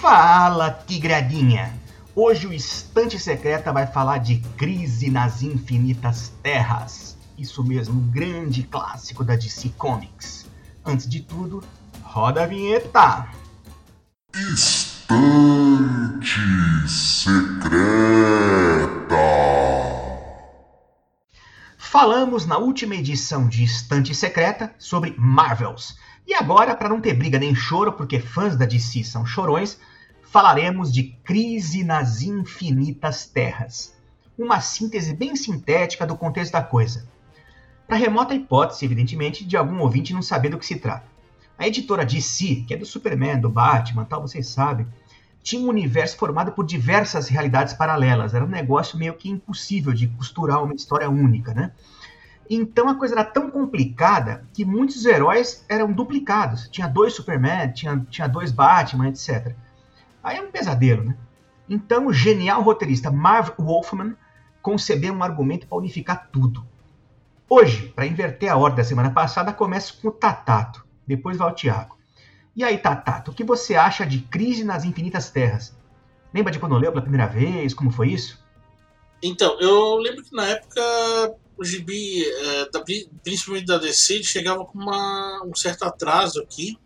Fala, tigradinha! Hoje o Estante Secreta vai falar de Crise nas Infinitas Terras. Isso mesmo, um grande clássico da DC Comics. Antes de tudo, roda a vinheta! Estante Secreta Falamos na última edição de Estante Secreta sobre Marvels. E agora, para não ter briga nem choro, porque fãs da DC são chorões, falaremos de Crise nas Infinitas Terras. Uma síntese bem sintética do contexto da coisa. Para remota hipótese, evidentemente, de algum ouvinte não saber do que se trata. A editora DC, que é do Superman, do Batman, tal, vocês sabem, tinha um universo formado por diversas realidades paralelas. Era um negócio meio que impossível de costurar uma história única, né? Então a coisa era tão complicada que muitos heróis eram duplicados. Tinha dois Superman, tinha, tinha dois Batman, etc. Aí é um pesadelo, né? Então o genial roteirista Marv Wolfman concebeu um argumento para unificar tudo. Hoje, para inverter a ordem da semana passada, começa com o Tatato, depois vai o Tiago. E aí, Tatato, o que você acha de Crise nas Infinitas Terras? Lembra de quando leu pela primeira vez? Como foi isso? Então, eu lembro que na época o gibi, é, da, principalmente da DC, chegava com uma, um certo atraso aqui.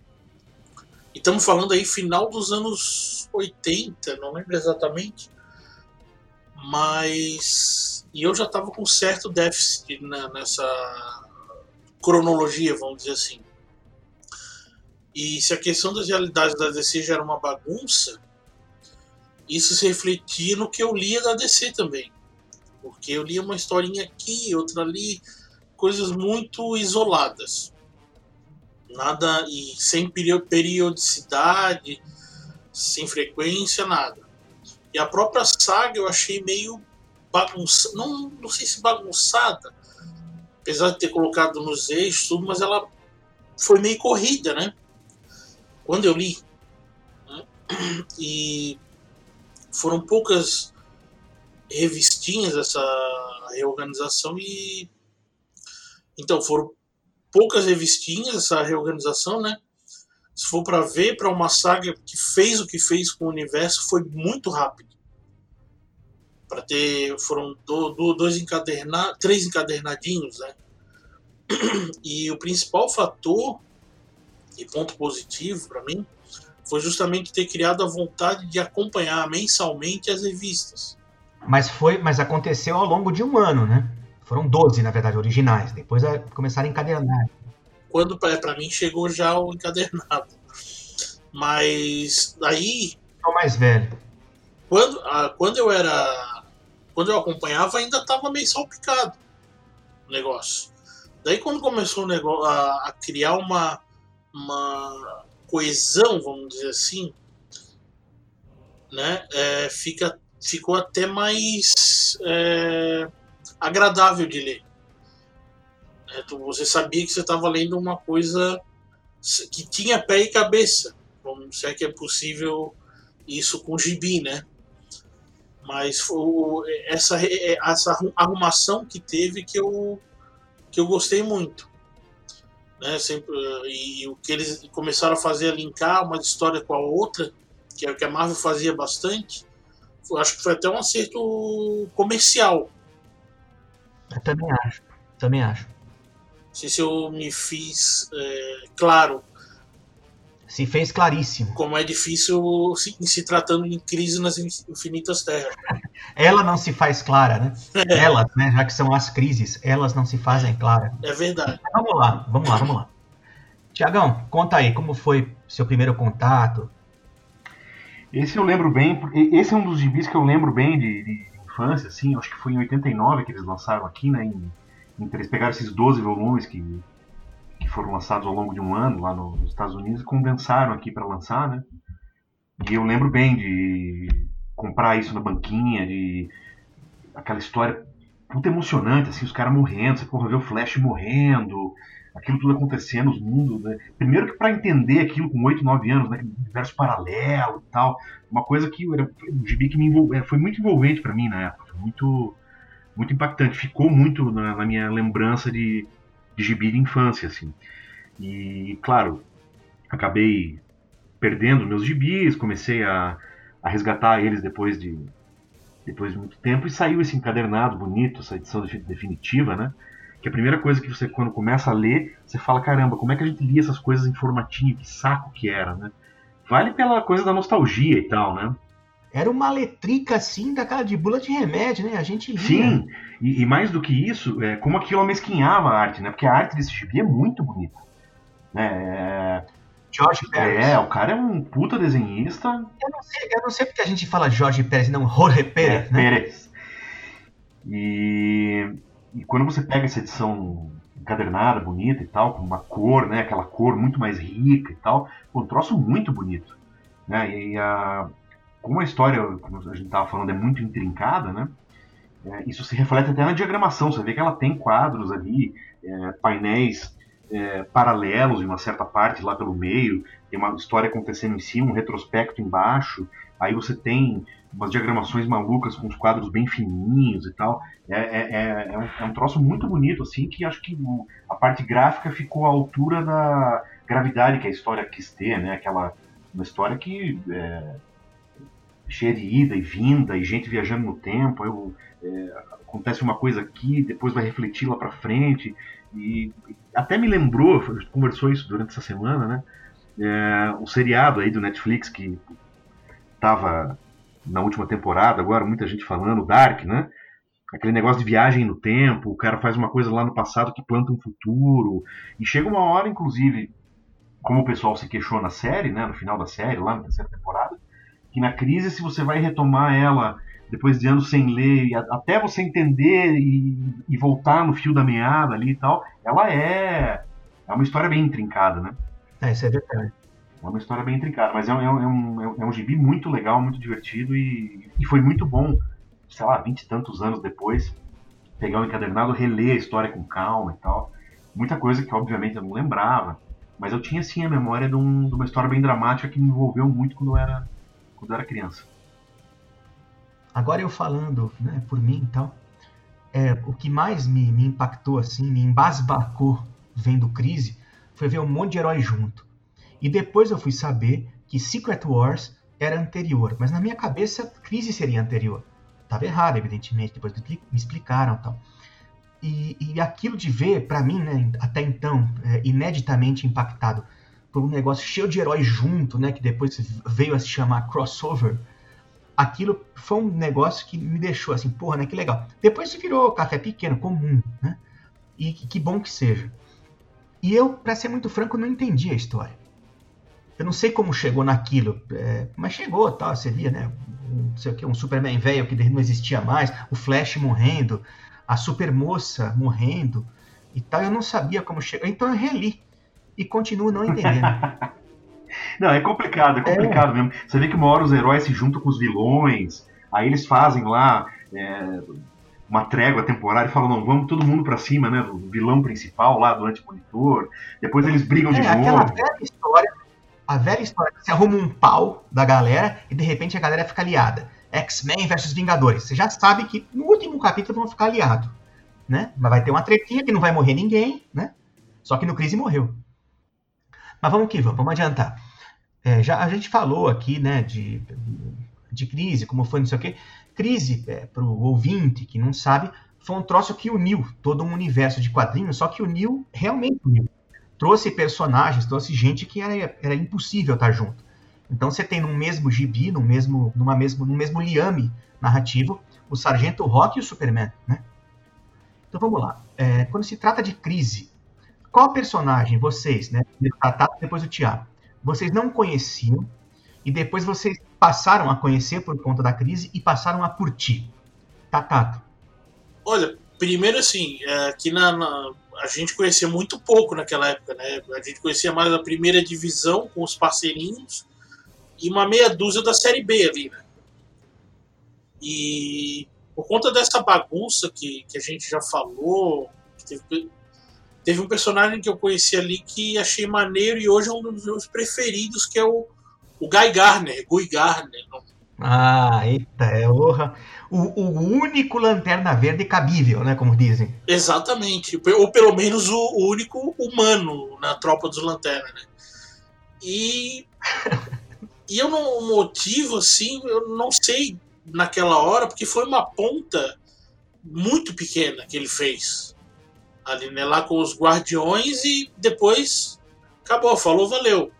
E estamos falando aí final dos anos 80, não lembro exatamente. Mas. E eu já estava com certo déficit né, nessa cronologia, vamos dizer assim. E se a questão das realidades da DC já era uma bagunça, isso se refletia no que eu lia da DC também. Porque eu lia uma historinha aqui, outra ali, coisas muito isoladas. Nada e sem periodicidade, sem frequência, nada. E a própria saga eu achei meio bagunçada, não, não sei se bagunçada, apesar de ter colocado nos eixos tudo, mas ela foi meio corrida, né? quando eu li, né, e foram poucas revistinhas essa reorganização e então foram poucas revistinhas essa reorganização, né? Se for para ver para uma saga que fez o que fez com o universo foi muito rápido. Para ter foram do, do, dois encadernados, três encadernadinhos, né? E o principal fator e ponto positivo para mim foi justamente ter criado a vontade de acompanhar mensalmente as revistas. Mas foi, mas aconteceu ao longo de um ano, né? Foram 12, na verdade, originais. Depois é, começaram a encadernar. Quando para mim chegou já o encadernado. Mas aí. O mais velho. Quando, ah, quando eu era. Quando eu acompanhava, ainda estava meio salpicado o negócio. Daí quando começou o negócio, a, a criar uma, uma coesão, vamos dizer assim, né, é, fica, ficou até mais é, agradável de ler. É, você sabia que você estava lendo uma coisa que tinha pé e cabeça, como se é que é possível isso com gibi, né? Mas foi essa, essa arrumação que teve que eu, que eu gostei muito né? Sempre, e o que eles começaram a fazer é linkar uma história com a outra, que é o que a Marvel fazia bastante. Acho que foi até um acerto comercial. Eu também acho. Também acho. Não sei se eu me fiz é, claro se fez claríssimo. Como é difícil se, se tratando de crise nas infinitas terras. Ela não se faz clara, né? É. Elas, né? Já que são as crises, elas não se fazem claras. É verdade. vamos lá, vamos lá, vamos lá. Tiagão, conta aí, como foi seu primeiro contato? Esse eu lembro bem, esse é um dos gibis que eu lembro bem de, de infância, assim, acho que foi em 89 que eles lançaram aqui, né? Em, em, eles pegaram esses 12 volumes que que foram lançados ao longo de um ano lá nos Estados Unidos e condensaram aqui para lançar, né? E eu lembro bem de comprar isso na banquinha, de aquela história muito emocionante, assim, os caras morrendo, você porra, ver o Flash morrendo, aquilo tudo acontecendo, os mundos, né? Primeiro que para entender aquilo com 8, 9 anos, né, universo paralelo e tal, uma coisa que era um gibi que me envolveu, é, foi muito envolvente para mim na época, foi muito muito impactante, ficou muito na, na minha lembrança de de gibi de infância, assim. E, claro, acabei perdendo meus gibis, comecei a, a resgatar eles depois de, depois de muito tempo, e saiu esse encadernado bonito, essa edição definitiva, né? Que a primeira coisa que você, quando começa a ler, você fala, caramba, como é que a gente lia essas coisas em formatinho, que saco que era, né? Vale pela coisa da nostalgia e tal, né? Era uma letrica assim, daquela de bula de remédio, né? A gente lia. Sim, e, e mais do que isso, é, como aquilo amesquinhava a arte, né? Porque a arte desse gibi é muito bonita. Né? É, Jorge Pérez. é, o cara é um puta desenhista. Eu não sei, eu não sei porque a gente fala Jorge Pérez e não Jorge Pérez, É, né? Pérez. E, e quando você pega essa edição encadernada, bonita e tal, com uma cor, né, aquela cor muito mais rica e tal, um troço muito bonito. Né? E a, como a história, como a gente estava falando, é muito intrincada, né? é, isso se reflete até na diagramação. Você vê que ela tem quadros ali, é, painéis é, paralelos em uma certa parte lá pelo meio, tem uma história acontecendo em cima, um retrospecto embaixo. Aí você tem umas diagramações malucas com os quadros bem fininhos e tal. É, é, é, é um, é um troço muito bonito, assim, que acho que a parte gráfica ficou à altura da gravidade que a história quis ter, né? Aquela uma história que é, cheia de ida e vinda e gente viajando no tempo. O- é, acontece uma coisa aqui, depois vai refletir lá pra frente. E até me lembrou, conversou isso durante essa semana, né? É, o seriado aí do Netflix que tava na última temporada, agora muita gente falando, Dark, né? Aquele negócio de viagem no tempo, o cara faz uma coisa lá no passado que planta um futuro. E chega uma hora, inclusive, como o pessoal se queixou na série, né? No final da série, lá na terceira temporada, que na crise, se você vai retomar ela depois de anos sem ler, até você entender e, e voltar no fio da meada ali e tal, ela é, é uma história bem intrincada, né? É, isso é verdade. É uma história bem intrincada, mas é, um- é um, é, um, é um gibi muito legal, muito divertido e, e foi muito bom, sei lá, vinte e tantos anos depois, pegar o encadernado, reler a história com calma e tal. Muita coisa que obviamente eu não lembrava, mas eu tinha sim a memória de, um- de uma história bem dramática que me envolveu muito quando eu era, quando eu era criança. Agora eu falando, né, por mim e tal, é, o que mais me, me impactou, assim, me embasbacou vendo Crise, foi ver um monte de herói junto. E depois eu fui saber que Secret Wars era anterior, mas na minha cabeça Crise seria anterior. Tava errado, evidentemente, depois me expli- me explicaram tal. E, e aquilo de ver, pra mim, né, até então, é, ineditamente impactado por um negócio cheio de heróis junto, né, que depois veio a se chamar crossover, aquilo foi um negócio que me deixou assim, porra, né, que legal. Depois isso virou café pequeno, comum, né? E que, que bom que seja. E eu, pra ser muito franco, não entendi a história. Eu não sei como chegou naquilo, é, mas chegou, tá? Você via, né? Um, não sei o que, um Superman velho que não existia mais, o Flash morrendo, a Supermoça morrendo e tal. Eu não sabia como chegou. Então eu reli e continuo não entendendo. Não, é complicado, é complicado mesmo. Você vê que uma hora os heróis se juntam com os vilões, aí eles fazem lá é, uma trégua temporária e falam, não, vamos todo mundo pra cima, né? Do vilão principal lá, do antimonitor. Depois eles brigam de É, aquela novo. velha história, a velha história que você arruma um pau da galera e de repente a galera fica aliada. X-Men versus Vingadores. Você já sabe que no último capítulo vão ficar aliados. Né? Mas vai ter uma tretinha que não vai morrer ninguém, né? Só que no Crise morreu. Mas vamos que vamos, vamos adiantar. É, já a gente falou aqui, né, de, de crise, como foi, não sei o quê. Crise, é, para o ouvinte que não sabe, foi um troço que uniu todo um universo de quadrinhos, só que uniu, realmente uniu trouxe personagens, trouxe gente que era, era impossível estar junto. Então você tem no mesmo gibi, no mesmo, numa mesmo, no mesmo liame narrativo, o Sargento Rock e o Superman, né? Então vamos lá. É, quando se trata de crise, qual personagem vocês, né? Tatato, depois o Thiago, vocês não conheciam e depois vocês passaram a conhecer por conta da crise e passaram a curtir? Tatato. Olha, primeiro assim, é, aqui na, na- a gente conhecia muito pouco naquela época, né? A gente conhecia mais a primeira divisão com os parceirinhos e uma meia dúzia da série B ali, né? E por conta dessa bagunça que, que a gente já falou, teve, teve um personagem que eu conheci ali que achei maneiro e hoje é um dos meus preferidos, que é o, o Guy Garner, Guy Garner. não Ah, eita, é. O, o único lanterna verde cabível, né? Como dizem. Exatamente. Ou pelo menos o, único humano na tropa dos Lanterna, né? E, e eu não motivo, assim, eu não sei naquela hora, porque foi uma ponta muito pequena que ele fez. Ali, né, lá com os guardiões e depois acabou, falou, valeu.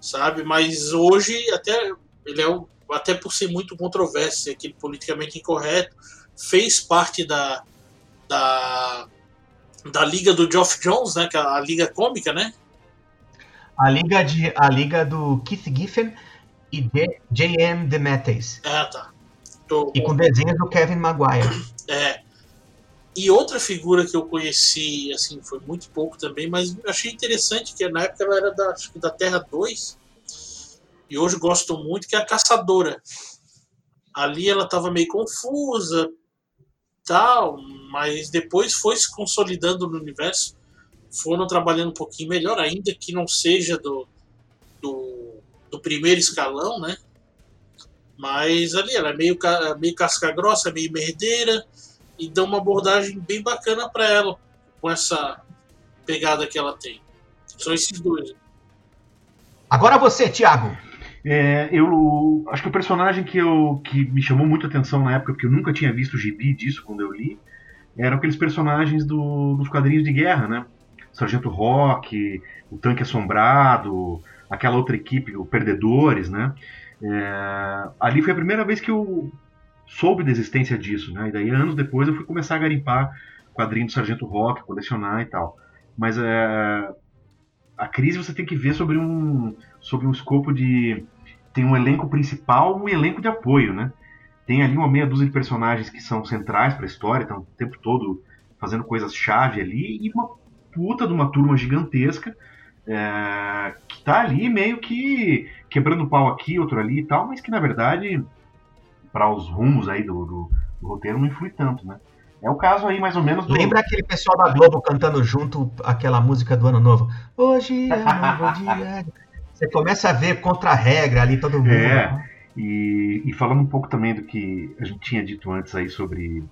Sabe? Mas hoje, até ele é um, até por ser muito controverso, aquele politicamente incorreto, fez parte da, da, da liga do Geoff Jones, né? Que é a liga cômica, né? A liga, de, a liga do Keith Giffen e de J.M. DeMatteis. Ah, tá. Tô... E com desenhos do Kevin Maguire. É. E outra figura que eu conheci, assim, foi muito pouco também, mas achei interessante que na época ela era da, acho que da Terra 2, e hoje gosto muito, que é a Caçadora. Ali ela estava meio confusa, tal, mas depois foi se consolidando no universo, foram trabalhando um pouquinho melhor, ainda que não seja do, do, do primeiro escalão, né? Mas ali ela é meio, meio casca grossa, meio merdeira, e dá uma abordagem bem bacana para ela, com essa pegada que ela tem. São esses dois. Agora você, Thiago. É, eu acho que o personagem que, eu, que me chamou muito a atenção na época, porque eu nunca tinha visto o gibi disso quando eu li, eram aqueles personagens do, dos quadrinhos de guerra, né? Sargento Rock, o Tanque Assombrado, aquela outra equipe, o Perdedores, né? É, ali foi a primeira vez que eu soube da existência disso, né? E daí anos depois eu fui começar a garimpar quadrinhos do Sargento Rock, colecionar e tal. Mas é, a crise você tem que ver sobre um sobre um escopo de tem um elenco principal e um elenco de apoio, né? Tem ali uma meia dúzia de personagens que são centrais para a história, estão o tempo todo fazendo coisas chave ali e uma puta de uma turma gigantesca é, que tá ali meio que quebrando pau aqui, outro ali e tal, mas que na verdade para os rumos aí do, do, do, roteiro não influi tanto, né? É o caso aí mais ou menos do... Lembra aquele pessoal da Globo cantando junto aquela música do Ano Novo? Hoje é um novo dia. Você começa a ver contra a regra ali todo mundo. É. Né? E, e, falando um pouco também do que a gente tinha dito antes aí sobre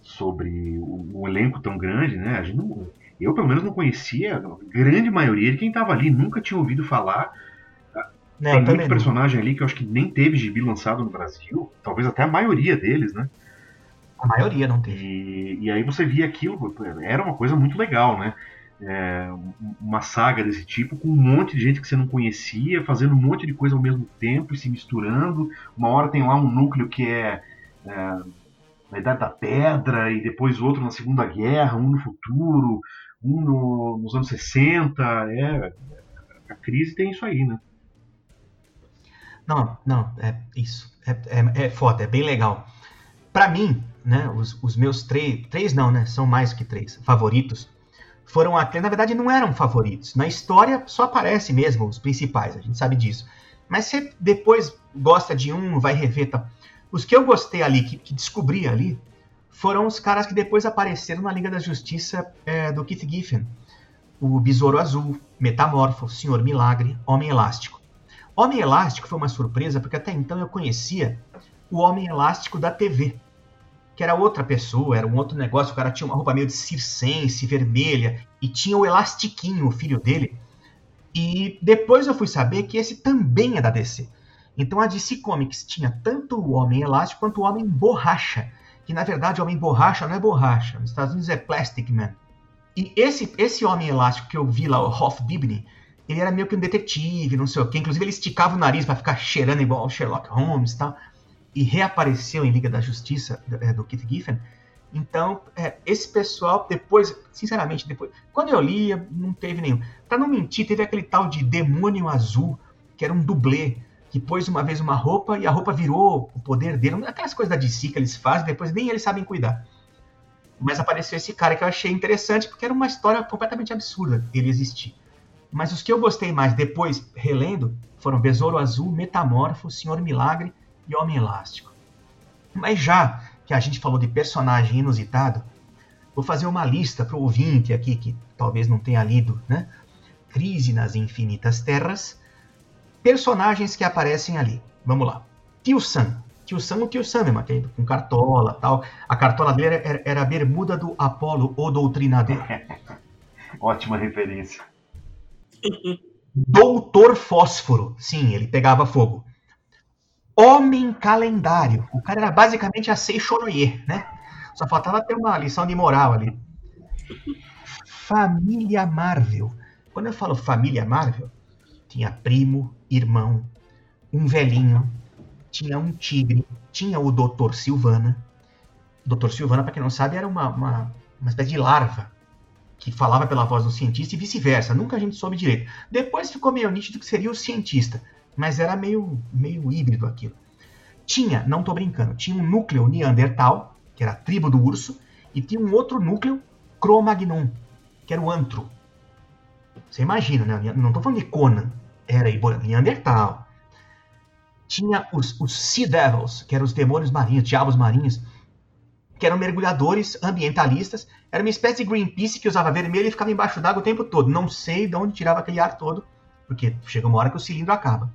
sobre o, um elenco tão grande, né? A gente não, eu pelo menos não conhecia a grande maioria de quem estava ali, nunca tinha ouvido falar. Não, Tem muito personagem ali que eu acho que nem teve gibi lançado no Brasil, talvez até a maioria deles, né? A maioria não teve. E, e aí você via aquilo, era uma coisa muito legal, né? É, uma saga desse tipo com um monte de gente que você não conhecia, fazendo um monte de coisa ao mesmo tempo e se misturando. Uma hora tem lá um núcleo que é, é na Idade da Pedra, e depois outro na Segunda Guerra, um no futuro, um no, nos anos 60. É, a crise tem isso aí, né? Não, não, é isso. É, é, é foda, é bem legal. Para mim, né, os, os meus três, três não, né, são mais que três, favoritos, foram aqueles, na verdade não eram favoritos. Na história só aparece mesmo os principais, a gente sabe disso. Mas você depois gosta de um, vai rever, tá? Os que eu gostei ali, que, que descobri ali, foram os caras que depois apareceram na Liga da Justiça é, do Keith Giffen. O Besouro Azul, Metamorfo, Senhor Milagre, Homem Elástico. Homem Elástico foi uma surpresa, porque até então eu conhecia o Homem Elástico da TV, que era outra pessoa, era um outro negócio, o cara tinha uma roupa meio de circense, vermelha, e tinha o Elastiquinho, o filho dele. E depois eu fui saber que esse também é da DC. Então a DC Comics tinha tanto o Homem Elástico quanto o Homem Borracha, que na verdade o Homem Borracha não é borracha, nos Estados Unidos é Plastic Man. E esse, esse Homem Elástico que eu vi lá, o Hoff Bibney, ele era meio que um detetive, não sei o quê. Inclusive, ele esticava o nariz para ficar cheirando igual o Sherlock Holmes e tal. E reapareceu em Liga da Justiça do, é, do Keith Giffen. Então, é, esse pessoal, depois, sinceramente, depois, quando eu lia, não teve nenhum. Pra não mentir, teve aquele tal de Demônio Azul, que era um dublê, que pôs uma vez uma roupa e a roupa virou o poder dele. Aquelas coisas da DC que eles fazem, depois nem eles sabem cuidar. Mas apareceu esse cara que eu achei interessante, porque era uma história completamente absurda ele existir. Mas os que eu gostei mais depois, relendo, foram Besouro Azul, Metamorfo, Senhor Milagre e Homem Elástico. Mas já que a gente falou de personagem inusitado, vou fazer uma lista para o ouvinte aqui que talvez não tenha lido, né? Crise nas Infinitas Terras. Personagens que aparecem ali. Vamos lá. Tio Sam. Tio Sam, o Tio Sam mesmo, com cartola tal. A cartola dele era, era a bermuda do Apolo, o doutrinador. Ótima referência. Doutor Fósforo. Sim, ele pegava fogo. Homem Calendário. O cara era basicamente a Sei Choroyer, né? Só faltava ter uma lição de moral ali. Família Marvel. Quando eu falo família Marvel, tinha primo, irmão, um velhinho, tinha um tigre, tinha o Doutor Silvana. Doutor Silvana, para quem não sabe, era uma, uma, uma espécie de larva que falava pela voz do cientista e vice-versa. Nunca a gente soube direito. Depois ficou meio nítido que seria o cientista, mas era meio, meio híbrido aquilo. Tinha, não tô brincando, tinha um núcleo Neandertal, que era a tribo do urso, e tinha um outro núcleo Cro-Magnon, que era o antro. Você imagina, né? Não tô falando de Conan, era Neandertal. Tinha os, os Sea Devils, que eram os demônios marinhos, diabos marinhos, que eram mergulhadores ambientalistas. Era uma espécie de Greenpeace que usava vermelho e ficava embaixo d'água o tempo todo. Não sei de onde tirava aquele ar todo, porque chega uma hora que o cilindro acaba.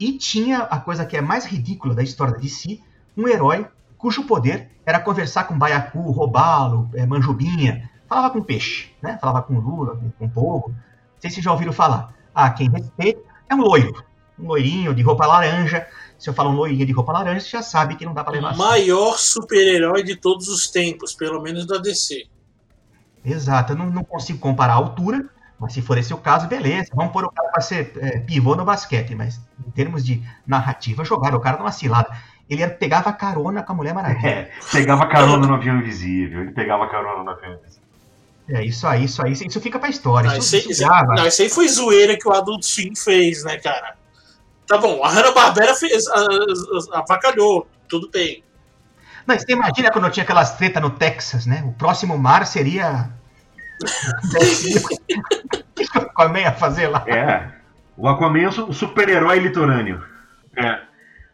E tinha a coisa que é mais ridícula da história de si, um herói cujo poder era conversar com baiacu, roubá-lo, é, manjubinha. Falava com peixe, né? Falava com lula, com, com polvo. Não sei se já ouviram falar. Ah, quem respeita é um loiro. Um loirinho de roupa laranja. Se eu falo um loirinho de roupa laranja, você já sabe que não dá pra levar. O maior super-herói de todos os tempos, pelo menos da DC. Exato, eu não, não consigo comparar a altura, mas se for esse o caso, beleza. Vamos pôr o cara para ser é, pivô no basquete, mas em termos de narrativa, jogaram o cara numa cilada. Ele era, pegava carona com a Mulher Maravilha. É, pegava carona no avião invisível. Ele pegava carona no avião invisível. É, isso aí, isso aí, isso fica pra história. Não, isso, isso, grava. não, isso aí foi zoeira que o Adult Swim fez, né, cara? Tá bom, a Hanna-Barbera fez, avacalhou, tudo bem. Não, você imagina quando tinha aquelas tretas no Texas, né? O próximo mar seria. O que o Aquaman ia fazer lá? É. O Aquaman é o su- o super-herói litorâneo. É.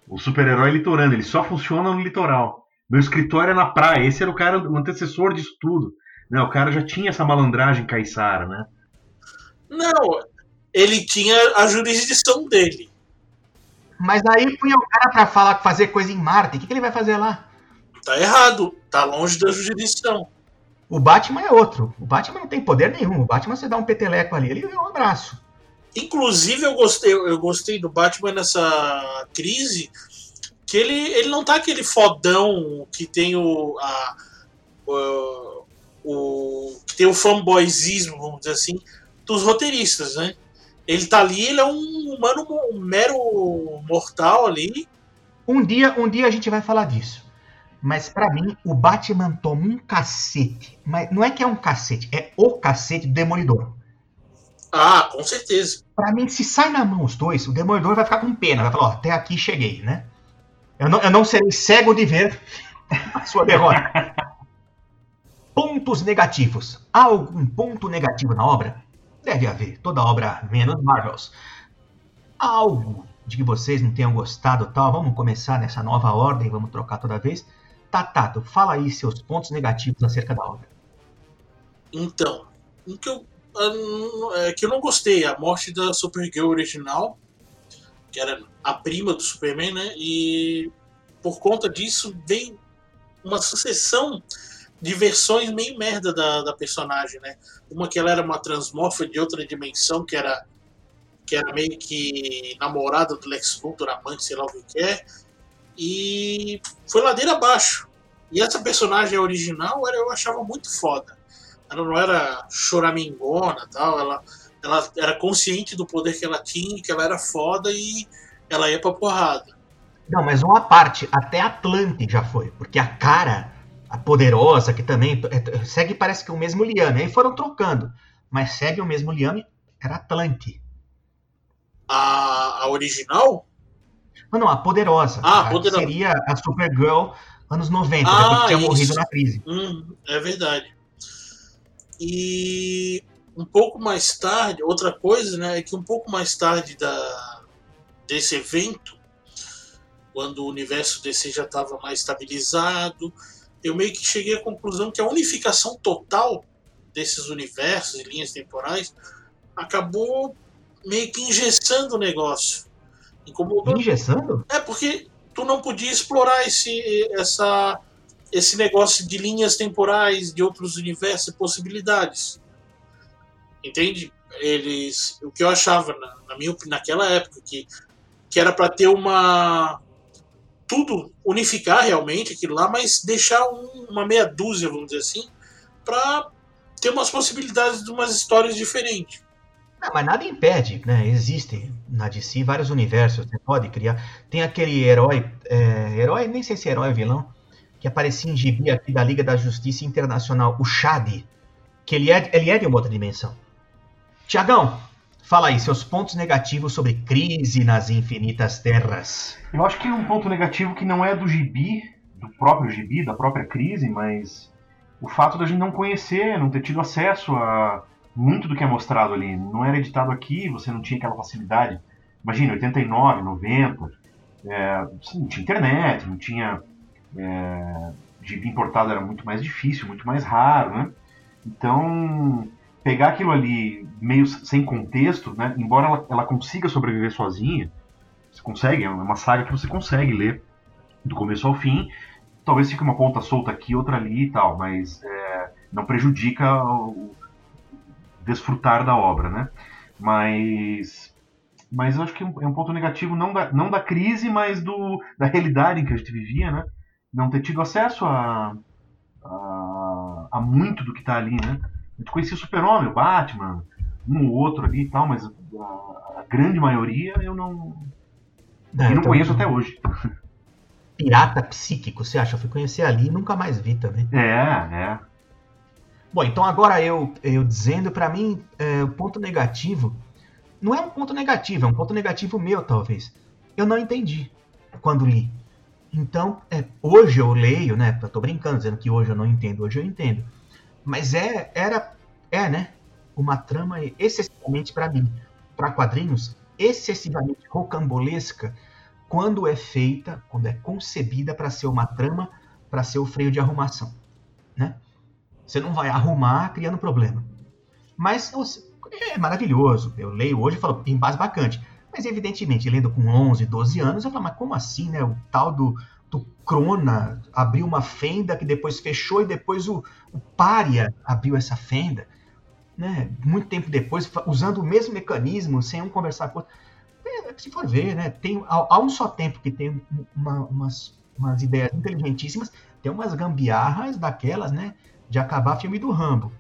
O super-herói litorâneo. Ele só funciona no litoral. Meu escritório é na praia. Esse era o cara, o antecessor disso tudo. Né, o cara já tinha essa malandragem caiçara, né? Não, ele tinha a jurisdição dele. Mas aí punha o cara pra falar, fazer coisa em Marte. O que, que ele vai fazer lá? Tá errado, tá longe da jurisdição. O Batman é outro. O Batman não tem poder nenhum. O Batman você dá um peteleco ali, ele é um abraço. Inclusive, eu gostei, eu gostei do Batman nessa crise, que ele, ele não tá aquele fodão que tem o. A, o, o- que tem o fanboyzismo, vamos dizer assim, dos roteiristas, né? Ele tá ali, ele é um humano, um mero mortal ali. Um dia, um dia a gente vai falar disso. Mas pra mim, o Batman toma um cacete. Mas não é que é um cacete, é o cacete do Demolidor. Ah, com certeza. Pra mim, se sai na mão os dois, o Demolidor vai ficar com pena. Vai falar, ó, até aqui cheguei, né? Eu não, eu não serei cego de ver a sua derrota. Pontos negativos. Há algum ponto negativo na obra? Deve haver. Toda obra, menos Marvels. Há algo de que vocês não tenham gostado tal? Vamos começar nessa nova ordem, vamos trocar toda vez. Tatato, fala aí seus pontos negativos acerca da obra. Então, o que eu, ah, é que eu não gostei, a morte da Supergirl original, que era a prima do Superman, né? E por conta disso veio uma sucessão de versões meio merda da, da personagem, né? Uma que ela era uma transmorfa de outra dimensão, que era que era meio que namorada do Lex Luthor, amante, sei lá o que é, e foi ladeira abaixo. E essa personagem original era, eu achava muito foda. Ela não era choramingona e tal, ela, ela era consciente do poder que ela tinha, que ela era foda e ela ia pra porrada. Não, mas uma parte, até Atlante já foi, porque a cara, a poderosa, que também é- segue, parece que o mesmo liame. Aí foram trocando, mas segue o mesmo liame, era Atlante. A, a original? Não, não, a poderosa. Ah, a- poderosa. Seria a Supergirl anos 90, Ah, depois que tinha isso. morrido na crise. Hum, é verdade. E um pouco mais tarde, outra coisa, né, é que um pouco mais tarde da, desse evento, quando o universo DC já estava mais estabilizado, eu meio que cheguei à conclusão que a unificação total desses universos e linhas temporais acabou meio que engessando o negócio. Incomodou Engessando? é porque tu não podia explorar esse, essa, esse negócio de linhas temporais de outros universos e possibilidades. Entende? eles. O que eu achava, na, na minha, naquela época, que, que era para ter uma. Tudo unificar realmente aquilo lá, mas deixar um, uma meia dúzia, vamos dizer assim, para ter umas possibilidades de umas histórias diferentes. Não, mas nada impede, né? Existem na DC vários universos, você pode criar. Tem aquele herói, é, herói, nem sei se é herói ou vilão, que aparecia em gibi aqui da Liga da Justiça Internacional, o Shad, que ele é, ele é de uma outra dimensão. Tiagão, fala aí, seus pontos negativos sobre crise nas infinitas terras. Eu acho que um ponto negativo que não é do gibi, do próprio gibi, da própria crise, mas o fato da gente não conhecer, não ter tido acesso a muito do que é mostrado ali. Não era editado aqui, você não tinha aquela facilidade. Imagina, 89, 90, é, não tinha internet, não tinha. É, gibi importado era muito mais difícil, muito mais raro, né? Então, pegar aquilo ali meio sem contexto, né? Embora ela, ela consiga sobreviver sozinha, você consegue, é uma saga que você consegue ler do começo ao fim. Talvez fique uma ponta solta aqui, outra ali e tal, mas é, não prejudica o, desfrutar da obra, né? Mas, mas eu acho que é um ponto negativo não da, não da crise, mas do, da realidade em que a gente vivia, né? Não ter tido acesso a, a, a muito do que está ali, né? A gente conhecia o Super-Homem, o Batman, um ou outro ali e tal, mas a, a grande maioria eu não, é, eu não conheço até hoje. Pirata psíquico, você acha? Eu fui conhecer ali e nunca mais vi também. É, é. Bom, então agora eu, eu dizendo, para mim, é, o ponto negativo não é um ponto negativo, é um ponto negativo meu, talvez. Eu não entendi quando li. Então, é, hoje eu leio, né? Eu tô brincando, dizendo que hoje eu não entendo, hoje eu entendo. Mas é, era, é, né? Uma trama excessivamente, para mim, para quadrinhos, excessivamente rocambolesca quando é feita, quando é concebida para ser uma trama, para ser o freio de arrumação, né? Você não vai arrumar criando problema. Mas é maravilhoso. Eu leio hoje e falo, embasbacante. Mas, evidentemente, lendo com 11, 12 anos, eu falo, mas como assim, né? O tal do, do Crona abriu uma fenda que depois fechou e depois o, o Pária abriu essa fenda. Né? Muito tempo depois, usando o mesmo mecanismo, sem um conversar com o outro. É, se for ver, né? Tem, há, há um só tempo que tem uma, umas, umas ideias inteligentíssimas, tem umas gambiarras daquelas, né? De acabar filme do Rambo.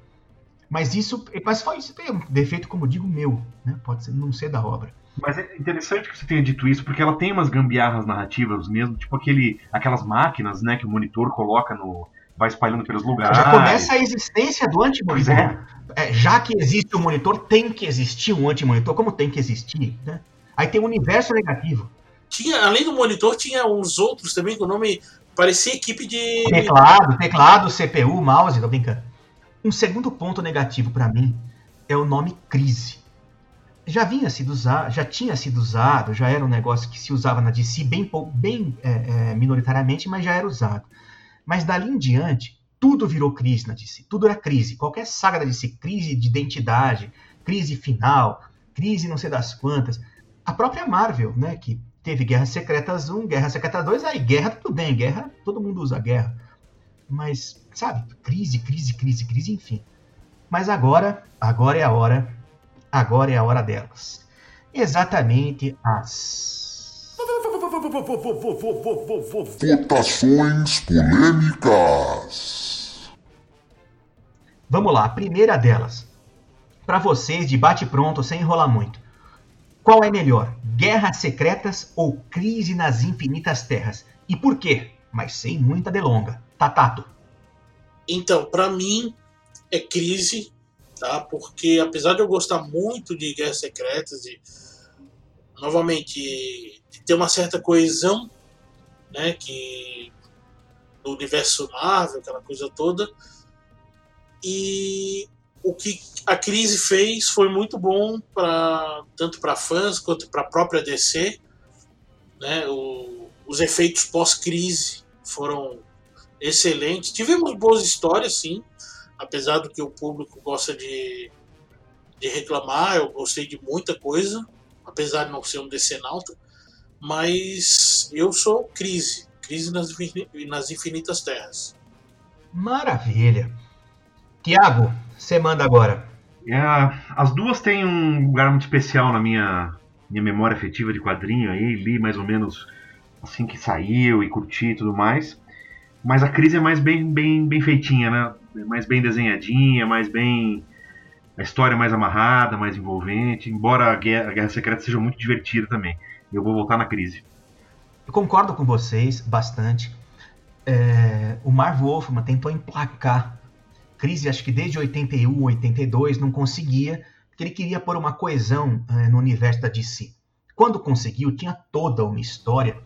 Mas isso, mas foi isso um defeito, como digo, meu, né? Pode ser, não ser da obra. Mas é interessante que você tenha dito isso, porque ela tem umas gambiarras narrativas mesmo, tipo aquele, aquelas máquinas, né, que o monitor coloca no, vai espalhando pelos lugares. Já começa a existência do antimonitor. É. É, já que existe o um monitor, tem que existir um antimonitor, como tem que existir, né? Aí tem o um universo negativo. Tinha, além do monitor, tinha uns outros também com o nome Parecia equipe de. Teclado, teclado, CPU, mouse, tô brincando. Um segundo ponto negativo para mim é o nome crise. Já vinha sido usado, já tinha sido usado, já era um negócio que se usava na DC bem, bem é, é, minoritariamente, mas já era usado. Mas dali em diante, tudo virou crise na DC. Tudo era crise. Qualquer saga da DC, crise de identidade, crise final, crise não sei das quantas. A própria Marvel, né, que Teve Guerras Secretas 1, Guerra Secreta 2, aí guerra tudo bem, guerra, todo mundo usa guerra. Mas, sabe, crise, crise, crise, crise, enfim. Mas agora, agora é a hora, agora é a hora delas. Exatamente as Votações polêmicas. Vamos lá, a primeira delas. Para vocês, de bate pronto, sem enrolar muito. Qual é melhor, Guerras Secretas ou Crise nas Infinitas Terras? E por quê? Mas sem muita delonga. Tatato. Então, para mim é Crise, tá? Porque apesar de eu gostar muito de Guerras Secretas e novamente de ter uma certa coesão, né, que do universo Marvel, aquela coisa toda, e o que a crise fez foi muito bom para tanto para fãs quanto para a própria DC, né? O, os efeitos pós-crise foram excelentes. Tivemos boas histórias, sim, apesar do que o público gosta de, de reclamar. Eu gostei de muita coisa, apesar de não ser um DC nauta, mas eu sou crise, crise nas, nas infinitas terras. Maravilha. Tiago, você manda agora. É, as duas têm um lugar muito especial na minha, minha memória afetiva de quadrinho aí, li mais ou menos assim que saiu e curti e tudo mais. Mas a crise é mais bem, bem, bem feitinha, né? É mais bem desenhadinha, mais bem. A história é mais amarrada, mais envolvente, embora a Guerra, a Guerra Secreta seja muito divertida também. Eu vou voltar na crise. Eu concordo com vocês bastante. É, o Marv Wolfman tentou emplacar crise, acho que desde 81, 82, não conseguia, porque ele queria pôr uma coesão é, no universo da DC. Quando conseguiu, tinha toda uma história,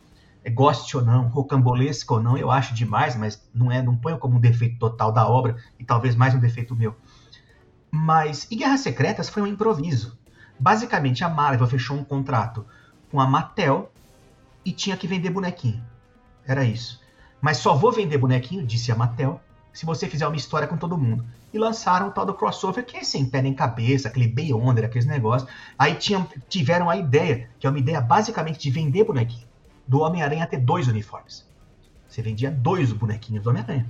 é, goste ou não, rocambolesca ou não, eu acho demais, mas não é, não ponho como um defeito total da obra, e talvez mais um defeito meu. Mas, e Guerras Secretas foi um improviso. Basicamente, a Marvel fechou um contrato com a Mattel e tinha que vender bonequinho. Era isso. Mas só vou vender bonequinho, disse a Mattel, se você fizer uma história com todo mundo. E lançaram o tal do crossover, que é sem pé nem cabeça, aquele Beyonder, aqueles negócios. Aí tiveram a ideia, que é uma ideia basicamente de vender bonequinho. Do Homem-Aranha ter dois uniformes. Você vendia dois bonequinhos do Homem-Aranha.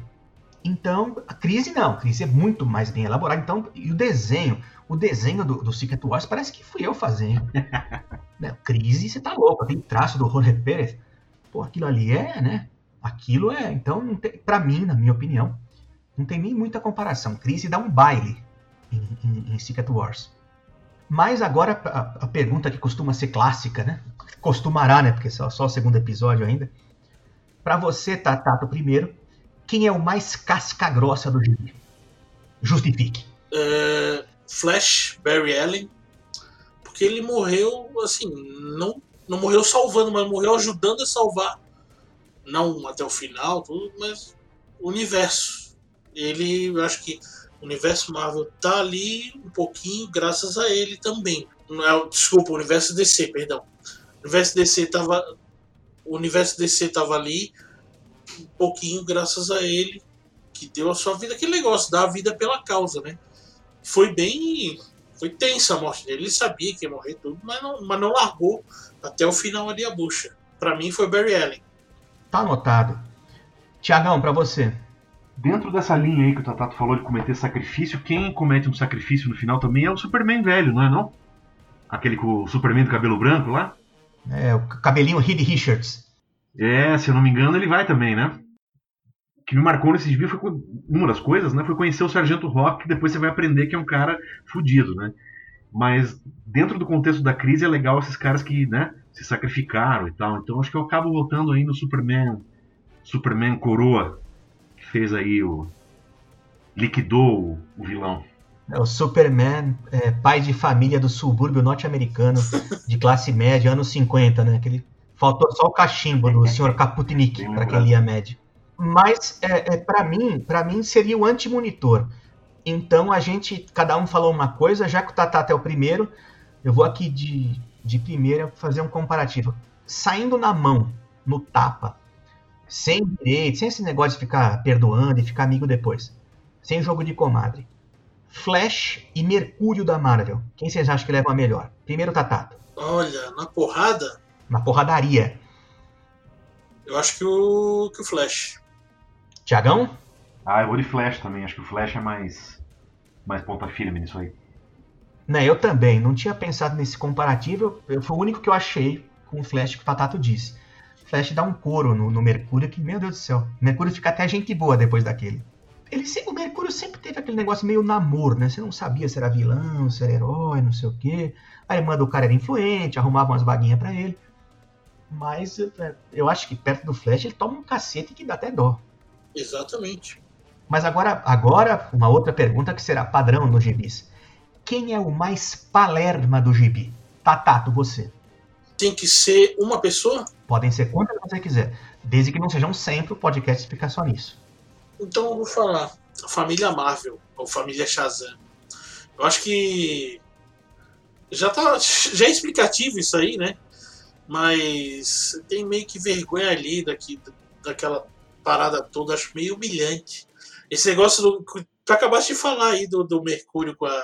Então, a crise não, a crise é muito mais bem elaborada. Então, e o desenho, o desenho do, do Secret Wars parece que fui eu fazendo. né? Crise, você tá louco, aquele traço do Jorge Pérez. Pô, aquilo ali é, né? Aquilo é, então, para mim, na minha opinião, não tem nem muita comparação. Crise dá um baile em, em, em Secret Wars. Mas agora a, a, pergunta que costuma ser clássica, né? Costumará, né? Porque só, só o segundo episódio ainda. Para você, Tatato, primeiro, quem é o mais casca grossa do gibi? Justifique. Uh, Flash, Barry Allen, porque ele morreu, assim, não, não morreu salvando, mas morreu ajudando a salvar. Não até o final, tudo, mas o universo. Ele, eu acho que o universo Marvel tá ali um pouquinho graças a ele também. Não é, desculpa, o universo DC, perdão. O universo DC tava, o universo DC tava ali um pouquinho graças a ele, que deu a sua vida, aquele negócio, dar a vida pela causa, né? Foi bem. Foi tensa a morte dele. Ele sabia que ia morrer tudo, mas não, mas não largou até o final ali a bucha. Para mim foi Barry Allen. Tá anotado. Tiagão, para você. Dentro dessa linha aí que o Tatato falou de cometer sacrifício, quem comete um sacrifício no final também é o Superman velho, não é não? Aquele com o Superman do cabelo branco lá? É, o cabelinho Reed Richards. É, se eu não me engano, ele vai também, né? O que me marcou nesse vídeo foi uma das coisas, né? Foi conhecer o Sargento Rock, que depois você vai aprender que é um cara fudido, né? Mas dentro do contexto da crise é legal esses caras que, né, se sacrificaram e tal. Então acho que eu acabo voltando aí no Superman, Superman Coroa, fez aí o liquidou o, vilão. É o Superman, é, pai de família do subúrbio norte-americano, de classe média, anos 50, né? Aquele Faltou só o cachimbo do senhor Kaputnik para quem lia média. Mas é, é para mim, para mim seria o anti-monitor. Então a gente, cada um falou uma coisa, já que o Tatá é o primeiro, eu vou aqui de, de primeira fazer um comparativo. Saindo na mão, no tapa, sem direito, sem esse negócio de ficar perdoando e ficar amigo depois. Sem jogo de comadre. Flash e Mercúrio da Marvel. Quem vocês acham que leva a melhor? Primeiro Tatato. Olha, na porrada, na porradaria. Eu acho que o, que o Flash. Tiagão? Ah, eu vou de Flash também. Acho que o Flash é mais, mais ponta firme nisso aí. Né, eu também. Não tinha pensado nesse comparativo. Eu, foi o único que eu achei com o Flash que o Patato disse. Flash dá um couro no, no Mercúrio que, meu Deus do céu. Mercúrio fica até gente boa depois daquele. Ele, o Mercúrio sempre teve aquele negócio meio namoro, né? Você não sabia se era vilão, se era herói, não sei o quê. Aí ele manda o cara era influente, arrumava umas vaguinhas para ele. Mas é, eu acho que perto do Flash ele toma um cacete que dá até dó. Exatamente. Mas agora, agora uma outra pergunta que será padrão no gibis. Quem é o mais palerma do gibi? Tatato, você. Tem que ser uma pessoa? Podem ser quantas você quiser. Desde que não sejam sempre o podcast ficar só nisso. Então eu vou falar. Família Marvel, ou família Shazam. Eu acho que já tá já é explicativo isso aí, né? mas tem meio que vergonha ali daqui, daquela parada toda, acho meio humilhante. Esse negócio do. Tu acabaste de falar aí do, do Mercúrio com a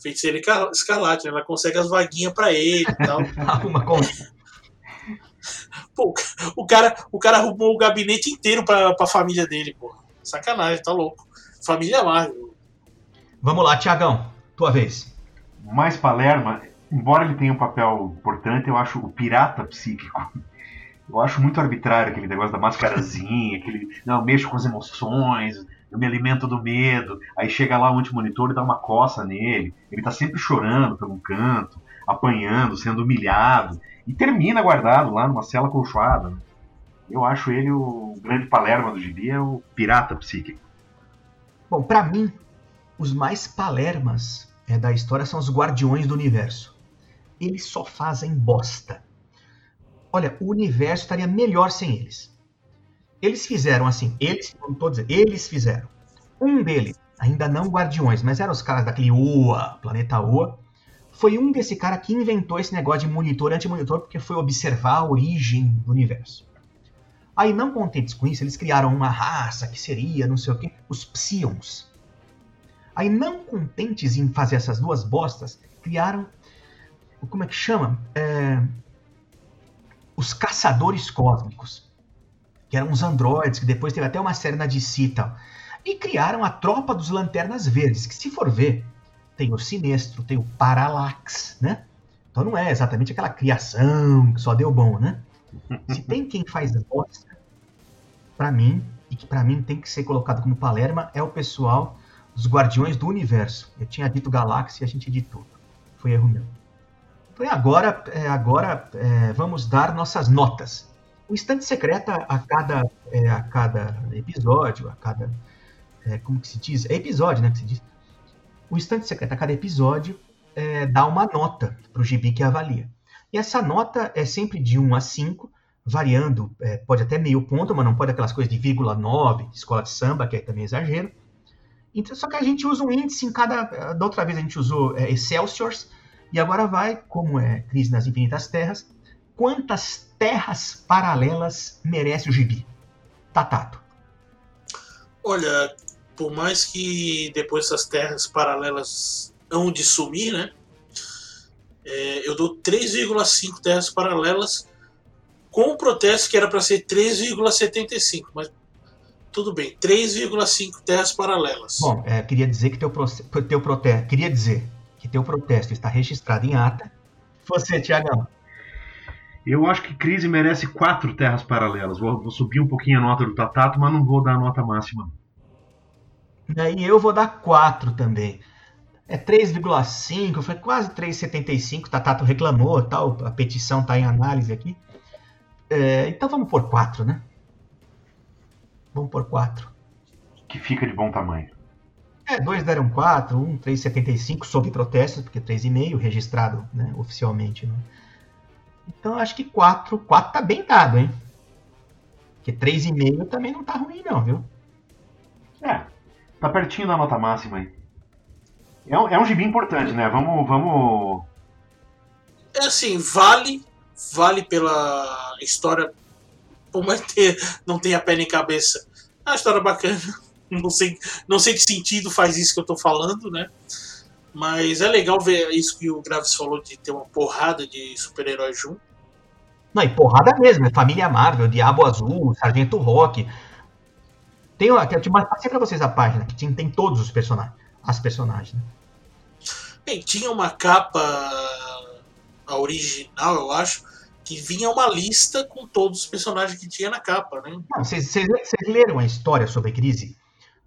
feiticeira escarlate, né? ela consegue as vaguinhas para ele e tal. Uma Pô, o cara, o cara arrumou o gabinete inteiro pra, pra família dele, pô. Sacanagem, tá louco. Família Marvel. Vamos lá, Tiagão. Tua vez. Mais Palerma, embora ele tenha um papel importante, eu acho o pirata psíquico. Eu acho muito arbitrário aquele negócio da mascarazinha, aquele. Não, eu mexo com as emoções, eu me alimento do medo. Aí chega lá o anti-monitor e dá uma coça nele. Ele tá sempre chorando um canto, apanhando, sendo humilhado. E termina guardado lá numa cela colchoada. né? Eu acho ele o grande palerma do gibi, é o pirata psíquico. Bom, pra mim, os mais palermas é, da história são os Guardiões do Universo. Eles só fazem bosta. Olha, o universo estaria melhor sem eles. Eles fizeram assim, eles, tô dizendo, eles fizeram. Um deles, ainda não Guardiões, mas eram os caras daquele OA, Planeta OA, foi um desse cara que inventou esse negócio de monitor anti-monitor porque foi observar a origem do universo. Aí, não contentes com isso, eles criaram uma raça que seria, não sei o quê, os Psions. Aí, não contentes em fazer essas duas bostas, criaram. Como é que chama? É, os Caçadores Cósmicos. Que eram uns androides, que depois teve até uma série na DC e tal. E criaram a Tropa dos Lanternas Verdes, que se for ver, tem o Sinestro, tem o Parallax, né? Então não é exatamente aquela criação que só deu bom, né? Se tem quem faz bosta, pra mim, e que pra mim tem que ser colocado como Palerma, é o pessoal dos Guardiões do Universo. Eu tinha dito Galáxia e a gente editou. Foi erro meu. Então agora, é, agora é, vamos dar nossas notas. O Estante Secreta, a cada, é, a cada episódio, a cada. é, como que se diz? É episódio, né? Que se diz. O Estante Secreto, a cada episódio, é, dá uma nota para o gibi que avalia. E essa nota é sempre de 1 a 5, variando, é, pode até meio ponto, mas não pode aquelas coisas de vírgula 9, escola de samba, que é também exagero. Então, só que a gente usa um índice em cada. Da outra vez a gente usou é, Excelsiors, e agora vai, como é Crise nas Infinitas Terras, quantas terras paralelas merece o gibi? Tatato. Olha, por mais que depois essas terras paralelas hão de sumir, né? É, eu dou 3,5 terras paralelas com o protesto que era para ser 3,75, mas tudo bem, 3,5 terras paralelas. Bom, é, queria dizer que teu, teu protesto. Queria dizer que teu protesto está registrado em ata. Você, Tiagão. Eu acho que Crise merece quatro terras paralelas. Vou, vou subir um pouquinho a nota do Tatato, mas não vou dar a nota máxima. E eu vou dar 4 também. É 3,5, foi quase 3,75. Tatato reclamou, tal, a petição está em análise aqui. É, então vamos por 4, né? Vamos por 4. Que fica de bom tamanho. É, dois deram 4, um 3,75 sob protesto, porque 3,5 registrado né, oficialmente. Né? Então acho que 4, 4 tá bem dado, hein? Porque 3,5 também não tá ruim não, viu? É, tá pertinho da nota máxima aí. É um, é um gibi importante, né? Vamos, vamos. É assim, vale, vale pela história, por mais que não tenha pé nem cabeça. É uma história bacana. Não sei, não sei que sentido faz isso que eu tô falando, né? Mas é legal ver isso que o Graves falou de ter uma porrada de super-heróis junto. Não, e porrada mesmo, é Família Marvel, Diabo Azul, Sargento Rock. Tem, uma- eu te passei pra vocês a página, que tem, tem todos os personagens. As personagens, né? Bem, tinha uma capa, a original, eu acho, que vinha uma lista com todos os personagens que tinha na capa, né? Não, vocês leram a história sobre a crise?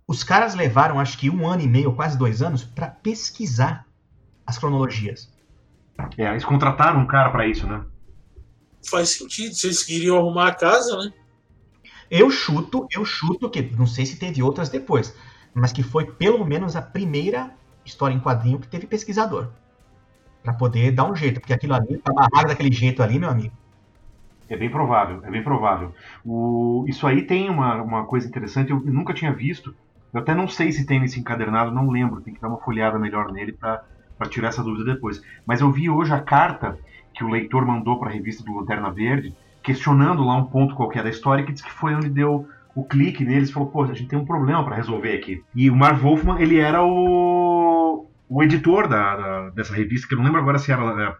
Os caras levaram, acho que um ano e meio, quase dois anos, pra pesquisar as cronologias. É, eles contrataram um cara pra isso, né? Faz sentido, se eles queriam arrumar a casa, né? Eu chuto, eu chuto que, não sei se teve outras depois, mas que foi pelo menos a primeira história em quadrinho que teve pesquisador. Pra poder dar um jeito, porque aquilo ali, tá amarrado daquele jeito ali, meu amigo. É bem provável, é bem provável. O, isso aí tem uma, uma coisa interessante, eu nunca tinha visto. Eu até não sei se tem nesse encadernado, não lembro, tem que dar uma folhada melhor nele pra tirar essa dúvida depois. Mas eu vi hoje a carta que o leitor mandou pra revista do Lanterna Verde, questionando lá um ponto qualquer da história, que diz que foi onde deu o clique neles, falou, pô, a gente tem um problema pra resolver aqui. E o Marv Wolfman, ele era o, o editor da, da- dessa revista, que eu não lembro agora se era é,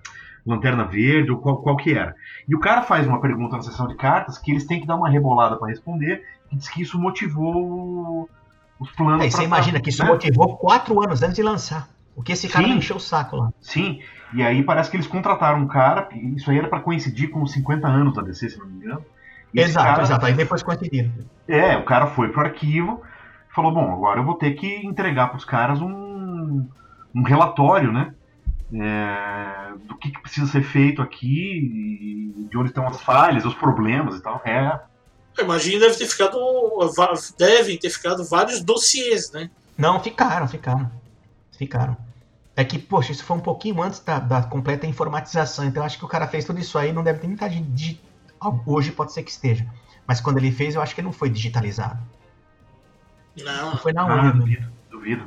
Lanterna Verde ou qual, qual que era. E o cara faz uma pergunta na sessão de cartas que eles têm que dar uma rebolada pra responder, e diz que isso motivou os planos. Aí você imagina que isso né? motivou quatro anos antes de lançar. O que esse cara Sim. encheu o saco lá. Sim, e aí parece que eles contrataram um cara, isso aí era pra coincidir com os 50 anos da DC, se não me engano. E Exato, cara- exato. Aí depois coincidiram. É, o cara foi pro arquivo falou: bom, agora eu vou ter que entregar pros caras um, um relatório, né? é, do que, que precisa ser feito aqui, de onde estão as falhas, os problemas e tal. É, Eu imagino deve ter ficado. Devem ter ficado vários dossiês, né? Não, ficaram, ficaram. Ficaram. É que, poxa, isso foi um pouquinho antes da, da completa informatização. Então acho que o cara fez tudo isso aí, não deve ter muita gente. digi- Hoje pode ser que esteja. Mas quando ele fez, eu acho que não foi digitalizado. Não, Não foi na ah, hora. né? duvido, duvido.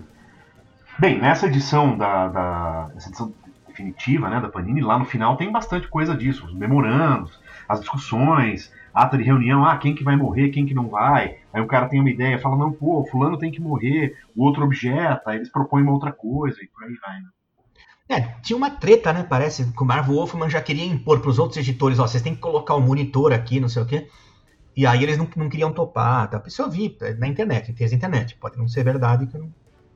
Bem, nessa edição da, da essa edição definitiva, né, da Panini, lá no final tem bastante coisa disso, os memorandos, as discussões, ata de reunião, ah, quem que vai morrer, quem que não vai. Aí o cara tem uma ideia, fala, não, pô, fulano tem que morrer, o outro objeta, aí eles propõem uma outra coisa e por aí vai. Né? É, tinha uma treta, né? Parece que o Marvel Wolfman já queria impor para os outros editores, ó, vocês têm que colocar o monitor aqui, não sei o quê. E aí eles não, não queriam topar, tá? Isso eu vi é, na internet, fez na internet. Pode não ser verdade que eu não.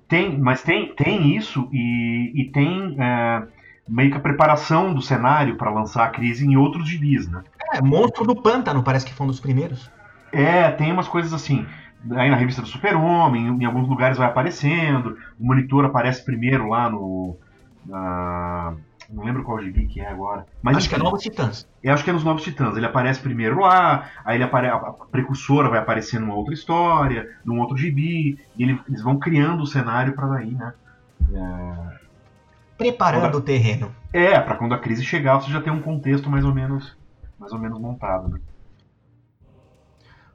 Tem, mas tem, tem isso e, e tem é, meio que a preparação do cenário para lançar a crise em outros gibis, né? É, Monstro do Pântano, parece que foi um dos primeiros. É, tem umas coisas assim. Aí na revista do Super-Homem, em alguns lugares vai aparecendo. O monitor aparece primeiro lá no. na- não lembro qual gibi que é agora. Mas acho que é enfim, Novos Titãs. eu acho que é nos Novos Titãs. Ele aparece primeiro lá, aí ele apare... a precursora vai aparecer numa outra história, num outro gibi, e ele- eles vão criando o cenário para daí, né? Preparando o terreno. É, para quando a crise chegar, você já tem um contexto mais ou menos, mais ou menos montado, né?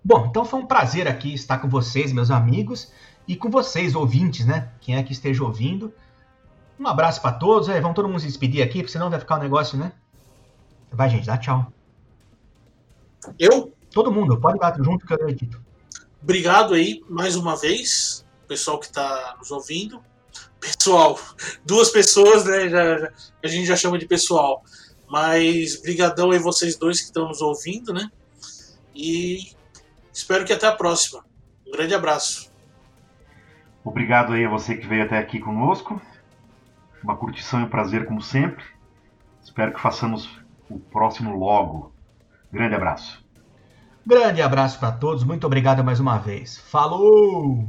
Bom, então foi um prazer aqui estar com vocês, meus amigos, e com vocês, ouvintes, né? Quem é que esteja ouvindo. Um abraço para todos. É, vamos todo mundo se despedir aqui, porque senão vai ficar um negócio, né? Vai, gente, dá tchau. Eu, Todo mundo, pode bater junto que eu edito. obrigado aí mais uma vez, pessoal que está nos ouvindo. Pessoal, duas pessoas, né? já- já- a gente já chama de pessoal. Mas brigadão aí vocês dois que estão nos ouvindo, né? E espero que até a próxima. Um grande abraço. Obrigado aí a você que veio até aqui conosco. Uma curtição e um prazer como sempre. Espero que façamos o próximo logo. Grande abraço. Grande abraço para todos, muito obrigado mais uma vez. Falou!